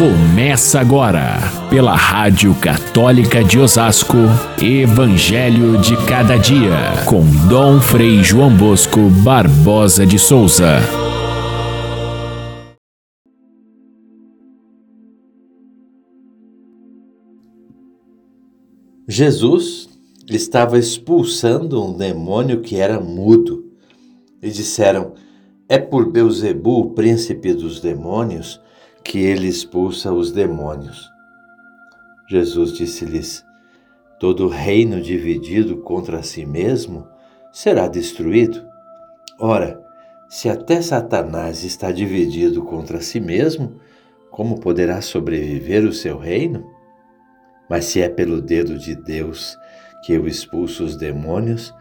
Começa agora, pela Rádio Católica de Osasco, Evangelho de Cada Dia, com Dom Frei João Bosco Barbosa de Souza. Jesus estava expulsando um demônio que era mudo. E disseram: É por Beuzebu, príncipe dos demônios, que ele expulsa os demônios. Jesus disse-lhes: Todo reino dividido contra si mesmo será destruído. Ora, se até Satanás está dividido contra si mesmo, como poderá sobreviver o seu reino? Mas se é pelo dedo de Deus que eu expulso os demônios,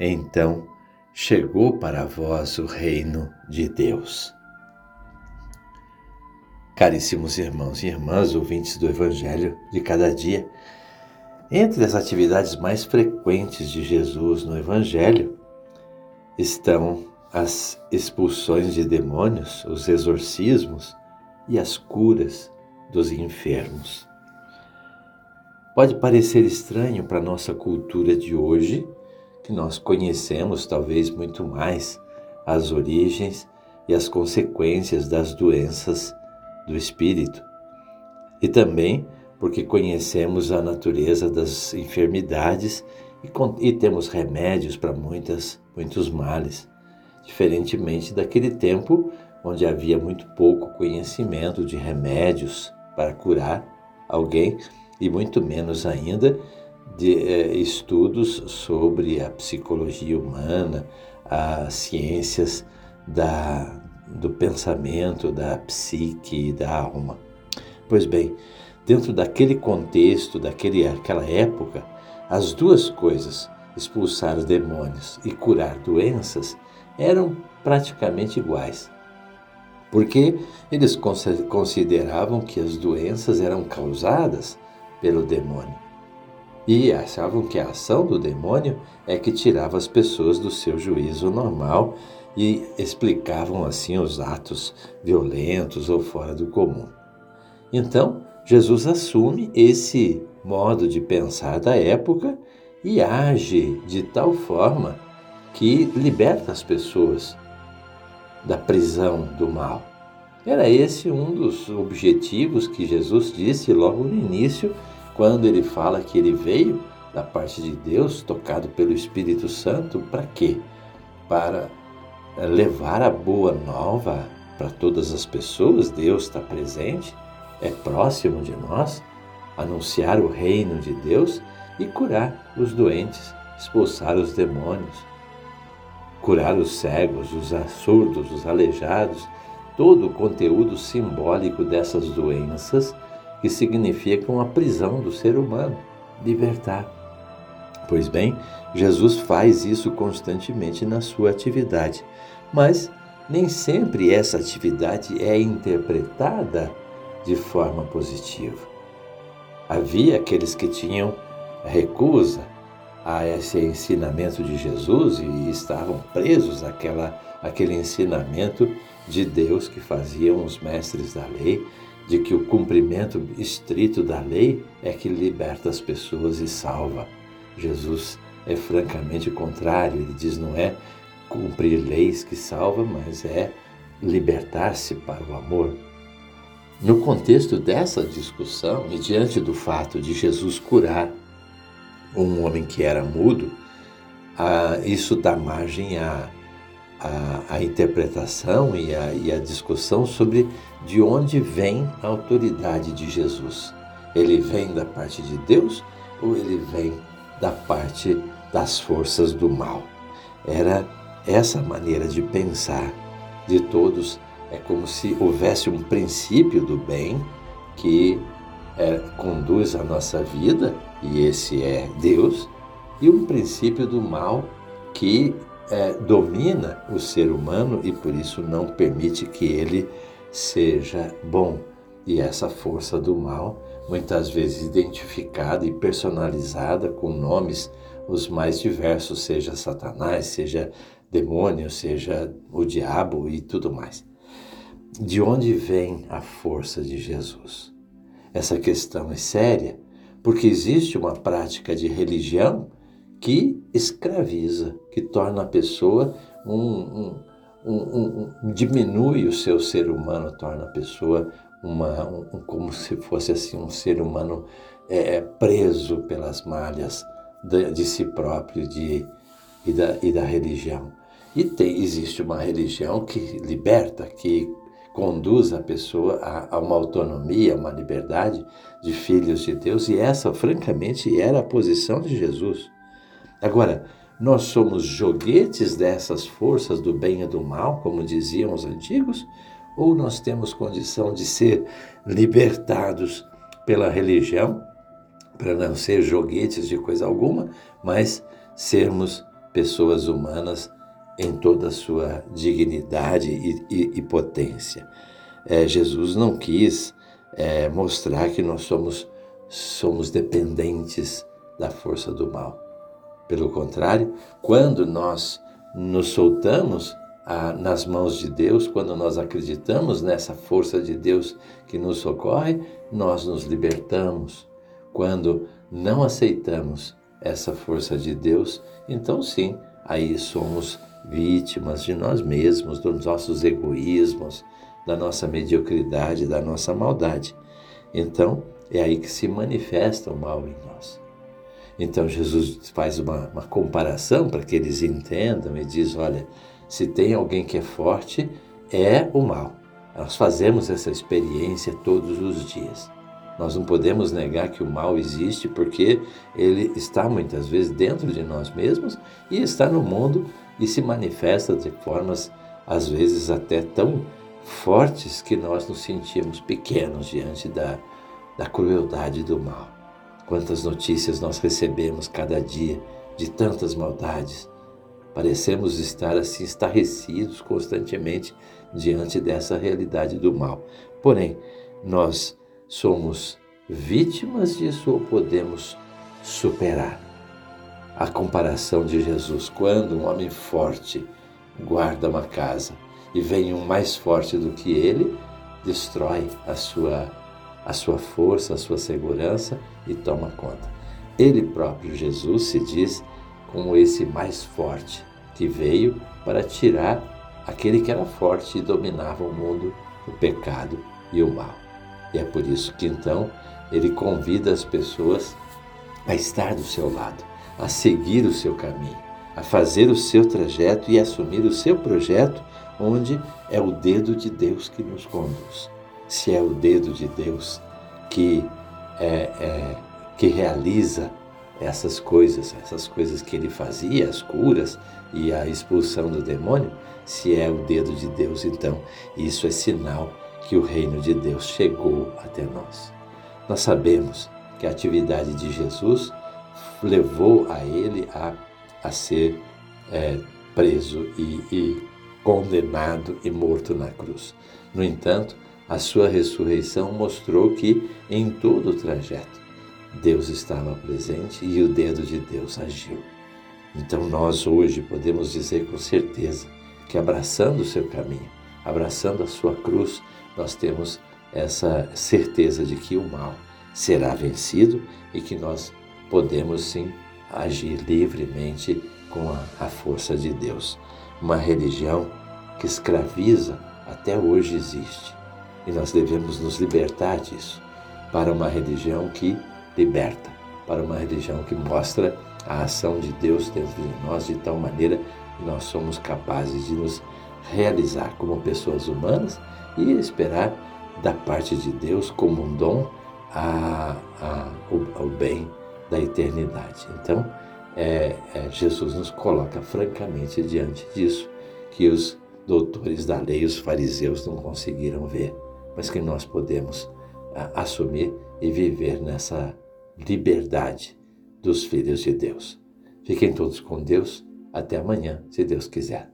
então chegou para vós o reino de Deus. Caríssimos irmãos e irmãs, ouvintes do Evangelho de cada dia, entre as atividades mais frequentes de Jesus no Evangelho estão as expulsões de demônios, os exorcismos e as curas dos enfermos. Pode parecer estranho para a nossa cultura de hoje, que nós conhecemos talvez muito mais as origens e as consequências das doenças do espírito, e também porque conhecemos a natureza das enfermidades e, e temos remédios para muitas, muitos males, diferentemente daquele tempo onde havia muito pouco conhecimento de remédios para curar alguém e muito menos ainda de eh, estudos sobre a psicologia humana, as ciências da, do pensamento, da psique e da alma. Pois bem, dentro daquele contexto, daquele, daquela época, as duas coisas, expulsar os demônios e curar doenças, eram praticamente iguais. Porque eles consideravam que as doenças eram causadas pelo demônio. E achavam que a ação do demônio é que tirava as pessoas do seu juízo normal e explicavam assim os atos violentos ou fora do comum. Então, Jesus assume esse modo de pensar da época e age de tal forma que liberta as pessoas da prisão do mal. Era esse um dos objetivos que Jesus disse logo no início, quando ele fala que ele veio da parte de Deus, tocado pelo Espírito Santo, para quê? Para levar a boa nova para todas as pessoas, Deus está presente, é próximo de nós, anunciar o reino de Deus e curar os doentes, expulsar os demônios, curar os cegos, os surdos, os aleijados, todo o conteúdo simbólico dessas doenças que significam a prisão do ser humano, libertar. Pois bem, Jesus faz isso constantemente na sua atividade, mas nem sempre essa atividade é interpretada de forma positiva. Havia aqueles que tinham recusa a esse ensinamento de Jesus e estavam presos àquela, àquele ensinamento de Deus que faziam os mestres da lei, de que o cumprimento estrito da lei é que liberta as pessoas e salva. Jesus é francamente contrário, ele diz não é cumprir leis que salva, mas é libertar-se para o amor. No contexto dessa discussão e diante do fato de Jesus curar um homem que era mudo, isso dá margem à, à, à interpretação e à, e à discussão sobre de onde vem a autoridade de Jesus. Ele vem da parte de Deus ou ele vem da parte das forças do mal. Era essa maneira de pensar de todos, é como se houvesse um princípio do bem que é, conduz a nossa vida, e esse é Deus, e um princípio do mal que é, domina o ser humano e por isso não permite que ele seja bom. E essa força do mal muitas vezes identificada e personalizada com nomes os mais diversos, seja Satanás, seja demônio, seja o diabo e tudo mais. de onde vem a força de Jesus? Essa questão é séria, porque existe uma prática de religião que escraviza, que torna a pessoa um, um, um, um diminui o seu ser humano, torna a pessoa uma, como se fosse assim um ser humano é, preso pelas malhas de, de si próprio de, e, da, e da religião. E tem, existe uma religião que liberta, que conduz a pessoa a, a, uma autonomia, uma liberdade de filhos de Deus, e essa, francamente, era a posição de Jesus. Agora, nós somos joguetes dessas forças do bem e do mal, como diziam os antigos, ou nós temos condição de ser libertados pela religião, para não ser joguetes de coisa alguma, mas sermos pessoas humanas em toda a sua dignidade e, e, e potência. É, Jesus não quis é, mostrar que nós somos, somos dependentes da força do mal. Pelo contrário, quando nós nos soltamos nas mãos de Deus, quando nós acreditamos nessa força de Deus que nos socorre, nós nos libertamos. Quando não aceitamos essa força de Deus, então sim, aí somos vítimas de nós mesmos, dos nossos egoísmos, da nossa mediocridade, da nossa maldade. Então, é aí que se manifesta o mal em nós. Então, Jesus faz uma, uma comparação para que eles entendam e diz: olha, se tem alguém que é forte, é o mal. Nós fazemos essa experiência todos os dias. Nós não podemos negar que o mal existe porque ele está muitas vezes dentro de nós mesmos e está no mundo e se manifesta de formas, às vezes, até tão fortes que nós nos sentimos pequenos diante da, da crueldade do mal. Quantas notícias nós recebemos cada dia de tantas maldades. Parecemos estar assim estarrecidos constantemente diante dessa realidade do mal. Porém, nós somos vítimas disso ou podemos superar? A comparação de Jesus, quando um homem forte guarda uma casa e vem um mais forte do que ele, destrói a sua, a sua força, a sua segurança e toma conta. Ele próprio, Jesus, se diz como esse mais forte que veio para tirar aquele que era forte e dominava o mundo, o pecado e o mal. E é por isso que então ele convida as pessoas a estar do seu lado, a seguir o seu caminho, a fazer o seu trajeto e assumir o seu projeto, onde é o dedo de Deus que nos conduz. Se é o dedo de Deus que, é, é, que realiza essas coisas, essas coisas que ele fazia, as curas e a expulsão do demônio, se é o dedo de Deus, então isso é sinal que o reino de Deus chegou até nós. Nós sabemos que a atividade de Jesus levou a ele a, a ser é, preso e, e condenado e morto na cruz. No entanto, a sua ressurreição mostrou que em todo o trajeto Deus estava presente e o dedo de Deus agiu. Então nós hoje podemos dizer com certeza que abraçando o seu caminho, abraçando a sua cruz, nós temos essa certeza de que o mal será vencido e que nós podemos sim agir livremente com a, a força de Deus. Uma religião que escraviza até hoje existe e nós devemos nos libertar disso para uma religião que liberta, para uma religião que mostra a ação de Deus dentro de nós de tal maneira que nós somos capazes de nos realizar como pessoas humanas e esperar da parte de Deus como um dom a, a, o, bem da eternidade. Então, é, é, Jesus nos coloca francamente diante disso que os doutores da lei, os fariseus, não conseguiram ver, mas que nós podemos a, assumir e viver nessa liberdade dos filhos de Deus. Fiquem todos com Deus. Até amanhã, se Deus quiser.